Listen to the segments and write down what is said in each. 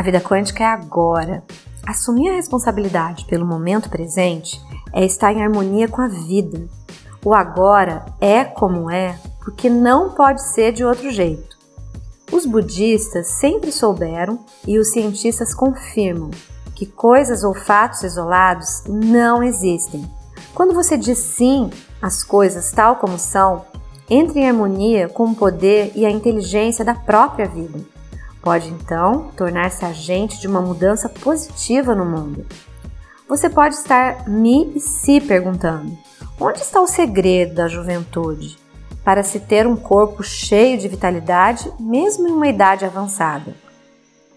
A vida quântica é agora. Assumir a responsabilidade pelo momento presente é estar em harmonia com a vida. O agora é como é porque não pode ser de outro jeito. Os budistas sempre souberam e os cientistas confirmam que coisas ou fatos isolados não existem. Quando você diz sim às coisas tal como são, entre em harmonia com o poder e a inteligência da própria vida. Pode então tornar-se agente de uma mudança positiva no mundo. Você pode estar me e se perguntando: onde está o segredo da juventude para se ter um corpo cheio de vitalidade, mesmo em uma idade avançada?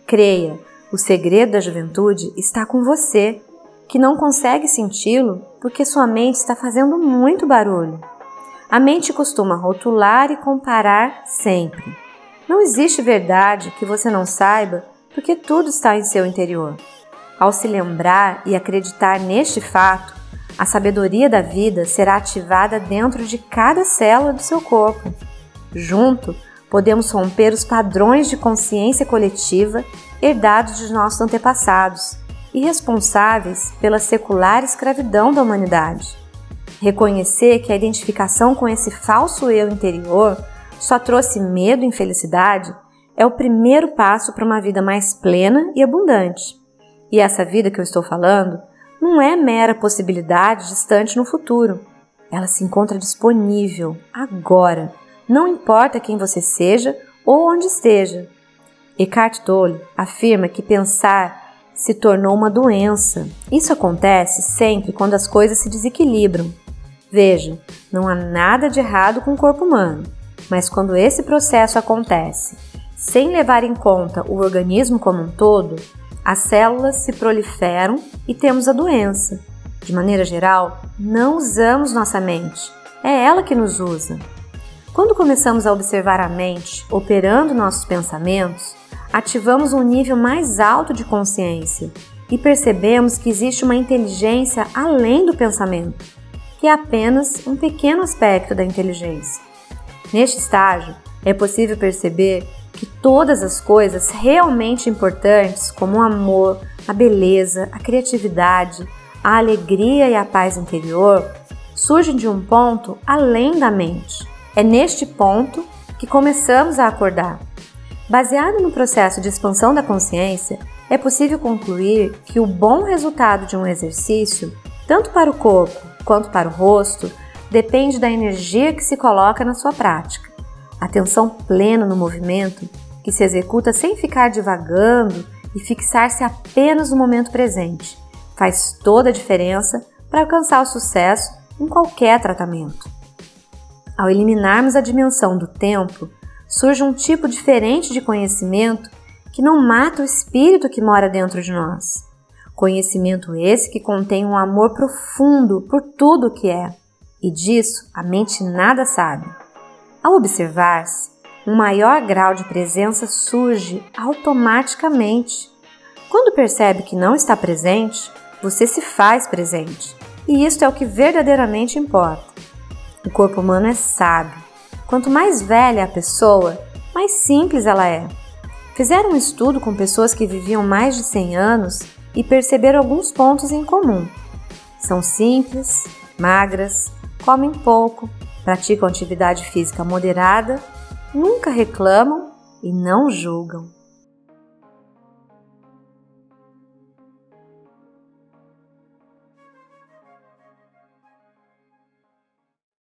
Creia, o segredo da juventude está com você, que não consegue senti-lo porque sua mente está fazendo muito barulho. A mente costuma rotular e comparar sempre. Não existe verdade que você não saiba, porque tudo está em seu interior. Ao se lembrar e acreditar neste fato, a sabedoria da vida será ativada dentro de cada célula do seu corpo. Junto, podemos romper os padrões de consciência coletiva herdados de nossos antepassados e responsáveis pela secular escravidão da humanidade. Reconhecer que a identificação com esse falso eu interior só trouxe medo e infelicidade é o primeiro passo para uma vida mais plena e abundante. E essa vida que eu estou falando não é mera possibilidade distante no futuro. Ela se encontra disponível agora, não importa quem você seja ou onde esteja. Eckhart Tolle afirma que pensar se tornou uma doença. Isso acontece sempre quando as coisas se desequilibram. Veja, não há nada de errado com o corpo humano. Mas quando esse processo acontece sem levar em conta o organismo como um todo, as células se proliferam e temos a doença. De maneira geral, não usamos nossa mente, é ela que nos usa. Quando começamos a observar a mente operando nossos pensamentos, ativamos um nível mais alto de consciência e percebemos que existe uma inteligência além do pensamento, que é apenas um pequeno aspecto da inteligência. Neste estágio, é possível perceber que todas as coisas realmente importantes, como o amor, a beleza, a criatividade, a alegria e a paz interior, surgem de um ponto além da mente. É neste ponto que começamos a acordar. Baseado no processo de expansão da consciência, é possível concluir que o bom resultado de um exercício, tanto para o corpo quanto para o rosto, depende da energia que se coloca na sua prática. Atenção plena no movimento, que se executa sem ficar divagando e fixar-se apenas no momento presente, faz toda a diferença para alcançar o sucesso em qualquer tratamento. Ao eliminarmos a dimensão do tempo, surge um tipo diferente de conhecimento que não mata o espírito que mora dentro de nós. Conhecimento esse que contém um amor profundo por tudo o que é e disso a mente nada sabe. Ao observar-se, um maior grau de presença surge automaticamente. Quando percebe que não está presente, você se faz presente, e isto é o que verdadeiramente importa. O corpo humano é sábio. Quanto mais velha a pessoa, mais simples ela é. Fizeram um estudo com pessoas que viviam mais de 100 anos e perceberam alguns pontos em comum. São simples, magras, comem pouco, praticam atividade física moderada, nunca reclamam e não julgam.